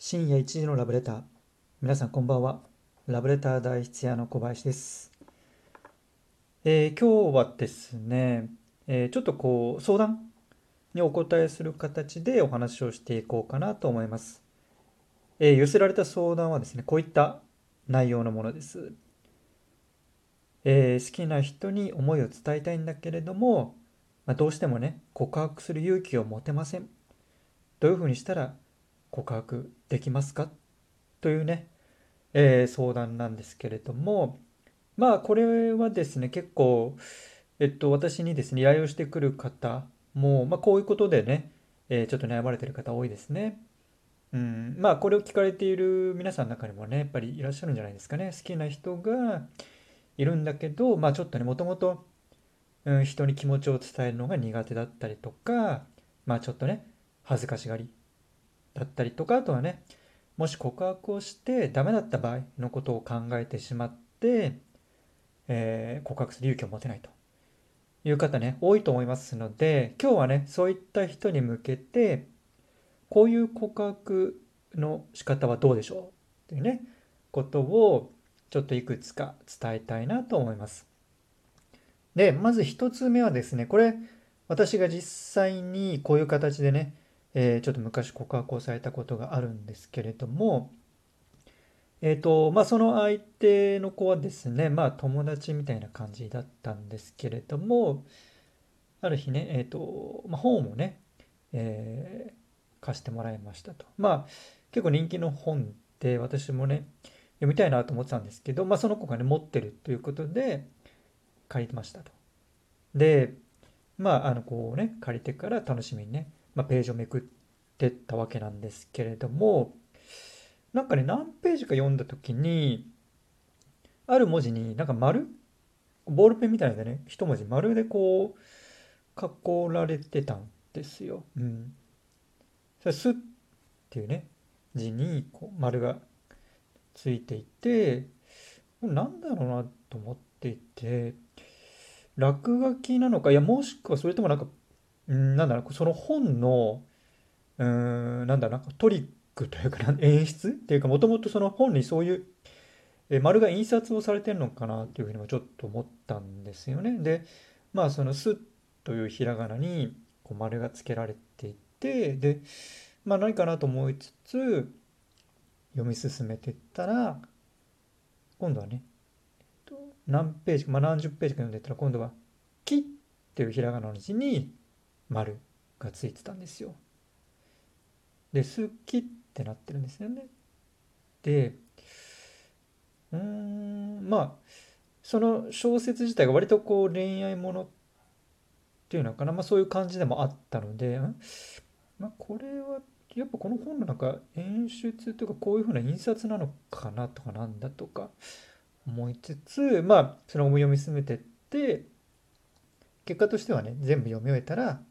深夜1時のラブレター。皆さんこんばんは。ラブレター大筆屋の小林です。えー、今日はですね、えー、ちょっとこう相談にお答えする形でお話をしていこうかなと思います。えー、寄せられた相談はですね、こういった内容のものです。え好きな人に思いを伝えたいんだけれども、まあ、どうしてもね、告白する勇気を持てません。どういうふうにしたら告白できますか？というね、えー、相談なんですけれども、まあこれはですね、結構、えっと、私にですね、依頼をしてくる方も、まあこういうことでね、えー、ちょっと悩まれてる方多いですね。うん、まあこれを聞かれている皆さんの中にもね、やっぱりいらっしゃるんじゃないですかね。好きな人がいるんだけど、まあちょっとね、もともと、人に気持ちを伝えるのが苦手だったりとか、まあちょっとね、恥ずかしがりだったりとか、あとはね、もし告白をしてダメだった場合のことを考えてしまって、えー、告白する勇気を持てないという方ね、多いと思いますので、今日はね、そういった人に向けて、こういう告白の仕方はどうでしょうっていうね、ことをちょっといくつか伝えたいなと思います。で、まず一つ目はですね、これ、私が実際にこういう形でね、えー、ちょっと昔告白をされたことがあるんですけれども、え、ー、と、まあ、その相手の子はですね、まあ、友達みたいな感じだったんですけれども、ある日ね、え、ー、と、まあ、本をね、えー、貸してもらいましたと。まあ、結構人気の本で私もね、読みたいなと思ってたんですけど、まあ、その子がね、持ってるということで、借りてましたと。で、まあ、あの、こうね、借りてから楽しみにね、まあ、ページをめくってったわけなんですけれどもなんかね何ページか読んだ時にある文字になんか丸ボールペンみたいなのでね一文字丸でこう囲られてたんですよ。うん、それスッっていうね字にこう丸がついていてなんだろうなと思っていて落書きなのかいやもしくはそれともなんかうん、なんだろう、その本の、うん、なんだろう、なんかトリックというか、演出っていうか、もともとその本にそういう、え丸が印刷をされてるのかなっていうふうにもちょっと思ったんですよね。で、まあ、そのすというひらがなにこう丸がつけられていて、で、まあ何かなと思いつつ、読み進めていったら、今度はね、何ページか、まあ何十ページか読んでいったら、今度は、きっていうひらがなの字に、丸がついてたんですよ。で、好きってなってるんですよね。で、うーん、まあ、その小説自体が割とこう恋愛ものっていうのかな、まあそういう感じでもあったので、まあこれはやっぱこの本のなんか演出というかこういうふうな印刷なのかなとかなんだとか思いつつ、まあその思い読み進めてって、結果としてはね、全部読み終えたら、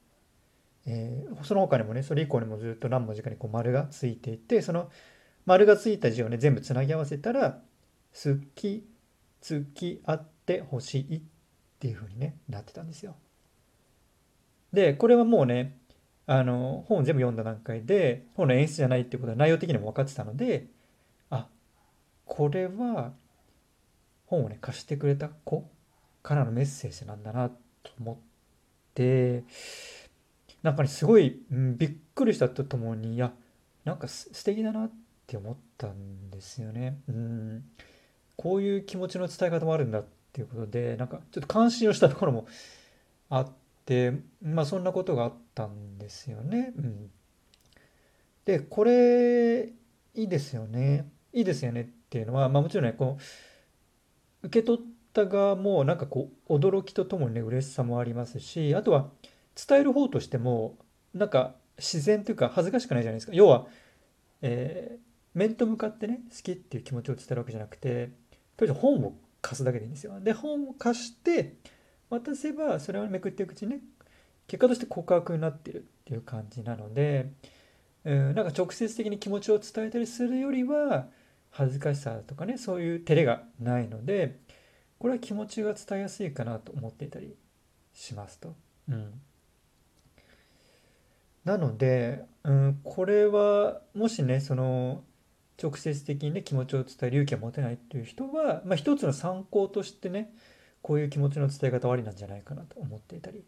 えー、その他にもね、それ以降にもずっと何文字かにこう丸がついていて、その丸がついた字をね、全部つなぎ合わせたら、好き、付き合ってほしいっていう風にね、なってたんですよ。で、これはもうね、あの、本全部読んだ段階で、本の演出じゃないってことは内容的にも分かってたので、あ、これは本をね、貸してくれた子からのメッセージなんだなと思って、なんかね、すごい、うん、びっくりしたとともに、いや、なんか素敵だなって思ったんですよね。うん。こういう気持ちの伝え方もあるんだっていうことで、なんかちょっと感心をしたところもあって、まあそんなことがあったんですよね。うん。で、これ、いいですよね。いいですよねっていうのは、まあもちろんね、こう、受け取った側もなんかこう、驚きとともにね、嬉しさもありますし、あとは、伝える方としてもなんか自然というか恥ずかしくないじゃないですか。要は、えー、面と向かってね好きっていう気持ちを伝えるわけじゃなくてとりあえず本を貸すだけでいいんですよ。で本を貸して渡せばそれをめくっていくうちにね結果として告白になってるっていう感じなので、うん、なんか直接的に気持ちを伝えたりするよりは恥ずかしさとかねそういう照れがないのでこれは気持ちが伝えやすいかなと思っていたりしますと。うん。なので、うん、これはもしねその直接的にね気持ちを伝える勇気を持てないっていう人は、まあ、一つの参考としてねこういう気持ちの伝え方ありなんじゃないかなと思っていたり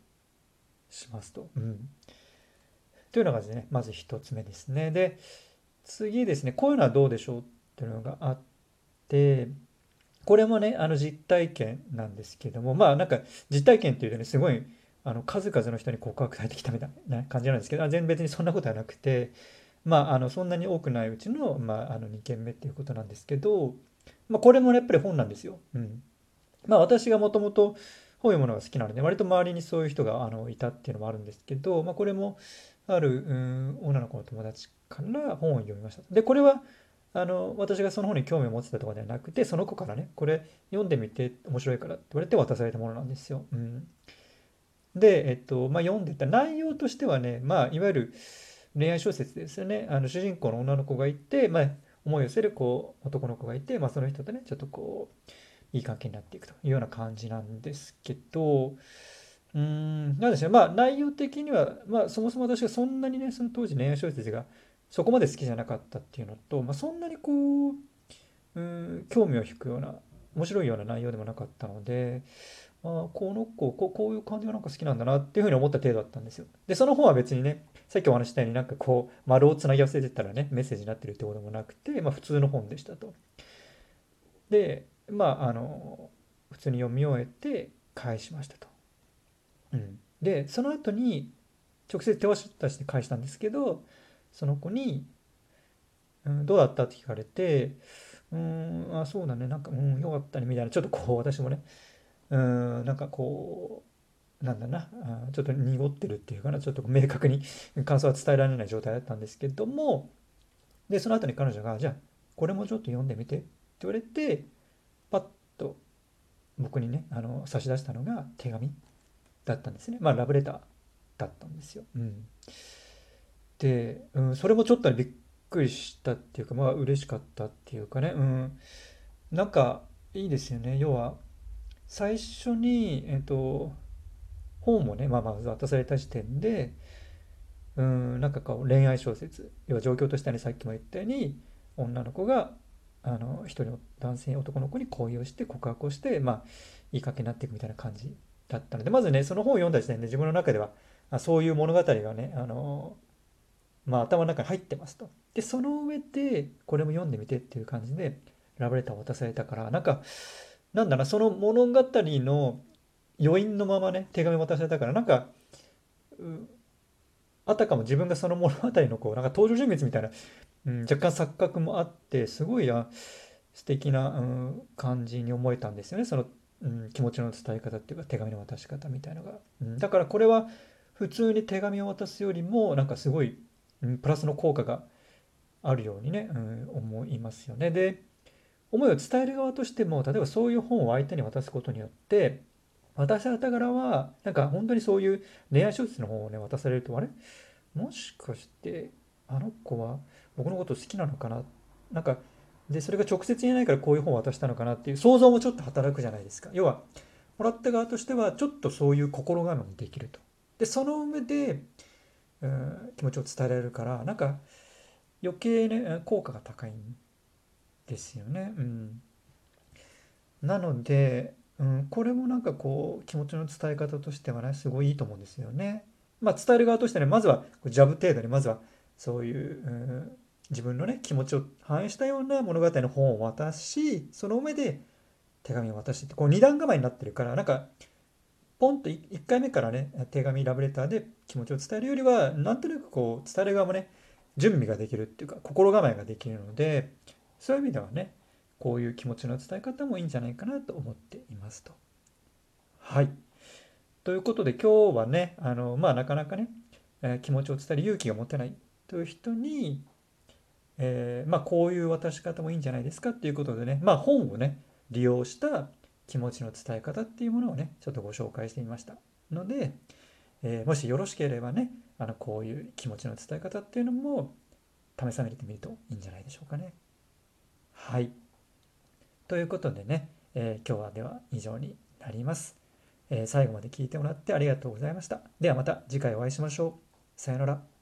しますと。うん、というのがですねまず1つ目ですね。で次ですねこういうのはどうでしょうっていうのがあってこれもねあの実体験なんですけどもまあなんか実体験っていうとねすごいあの数々の人に告白されてきたみたいな感じなんですけど全然別にそんなことはなくてまああのそんなに多くないうちの,、まあ、あの2件目っていうことなんですけど、まあ、これもやっぱり本なんですよ。うん、まあ私がもともと本読むのが好きなので割と周りにそういう人があのいたっていうのもあるんですけど、まあ、これもある、うん、女の子の友達から本を読みました。でこれはあの私がその本に興味を持ってたとかではなくてその子からねこれ読んでみて面白いからって言われて渡されたものなんですよ。うん、で、えっとまあ、読んでた。内容としてはね、まあ、いわゆる恋愛小説ですよね。あの主人公の女の子がいて、まあ、思いを寄せるこう男の子がいて、まあ、その人とねちょっとこういい関係になっていくというような感じなんですけどうんなんでしょうまあ内容的には、まあ、そもそも私がそんなにねその当時恋愛小説がそこまで好きじゃなかったっていうのと、まあ、そんなにこううん興味を引くような面白いような内容でもなかったので、あ、この子ここういう感じがなんか好きなんだなっていうふうに思った程度だったんですよ。でその本は別にねさっきお話したようになんかこう丸をつなぎ合わせてたらねメッセージになってるってこともなくて、まあ、普通の本でしたと。でまああの普通に読み終えて返しましたと。うん、でその後に直接手渡して返したんですけどその子に「うん、どうだった?」って聞かれて「うんあそうだねなんかうんよかったね」みたいなちょっとこう私もねうんなんかこうなんだなちょっと濁ってるっていうかなちょっと明確に感想は伝えられない状態だったんですけどもでその後に彼女が「じゃあこれもちょっと読んでみて」って言われてパッと僕にねあの差し出したのが手紙だったんですね。まあラブレターだったんですよ。うん、で、うん、それもちょっとびっくりしたっていうかまあ嬉しかったっていうかね、うん、なんかいいですよね。要は最初に、えっと、本もね、まあ、まず渡された時点で、うん、なんかこう恋愛小説要は状況としてはねさっきも言ったように女の子があの一人の男性男の子に恋をして告白をして、まあ、いい関係になっていくみたいな感じだったのでまずねその本を読んだ時点で自分の中ではあそういう物語がねあの、まあ、頭の中に入ってますと。でその上でこれも読んでみてっていう感じでラブレターを渡されたからなんかなんだなその物語の余韻のままね手紙渡されたからなんかあたかも自分がその物語のこうなんか登場人物みたいな、うん、若干錯覚もあってすごいあ素敵な、うん、感じに思えたんですよね。その、うん、気持ちの伝え方っていうか手紙の渡し方みたいのが、うん、だからこれは普通に手紙を渡すよりもなんかすごい、うん、プラスの効果があるようにね、うん、思いますよね。で思いを伝える側としても例えばそういう本を相手に渡すことによって渡された側はなんか本当にそういう恋愛小説の本をね渡されるとあれ？もしかしてあの子は僕のこと好きなのかな？なんかでそれが直接言えないからこういう本を渡したのかなっていう想像もちょっと働くじゃないですか。要はもらった側としてはちょっとそういう心構えもできると。でその上で、うん、気持ちを伝えられるからなんか余計ね効果が高いんですよね。うん、なので、うん、これもなんかこう気持ちの伝え方としてはねすごいいいと思うんですよね。まあ、伝える側としてねまずはジャブ程度にまずはそういう、うん、自分のね気持ちを反映したような物語の本を渡しその上で手紙を渡してってこう二段構えになってるからなんかポンと1回目からね手紙ラブレターで気持ちを伝えるよりはなんとなくこう伝える側もね準備ができるっていうか心構えができるのでそういう意味ではねこういう気持ちの伝え方もいいんじゃないかなと思っていますと。はい。ということで今日はねあのまあなかなかね、えー、気持ちを伝える勇気が持てないという人に、えー、まあこういう渡し方もいいんじゃないですかっていうことでねまあ本をね利用した気持ちの伝え方っていうものをねちょっとご紹介してみましたので、えー、もしよろしければねあのこういう気持ちの伝え方っていうのも試されてみるといいんじゃないでしょうかね。はい。ということでね、えー、今日はでは以上になります、えー、最後まで聞いてもらってありがとうございました。ではまた次回お会いしましょう。さよなら。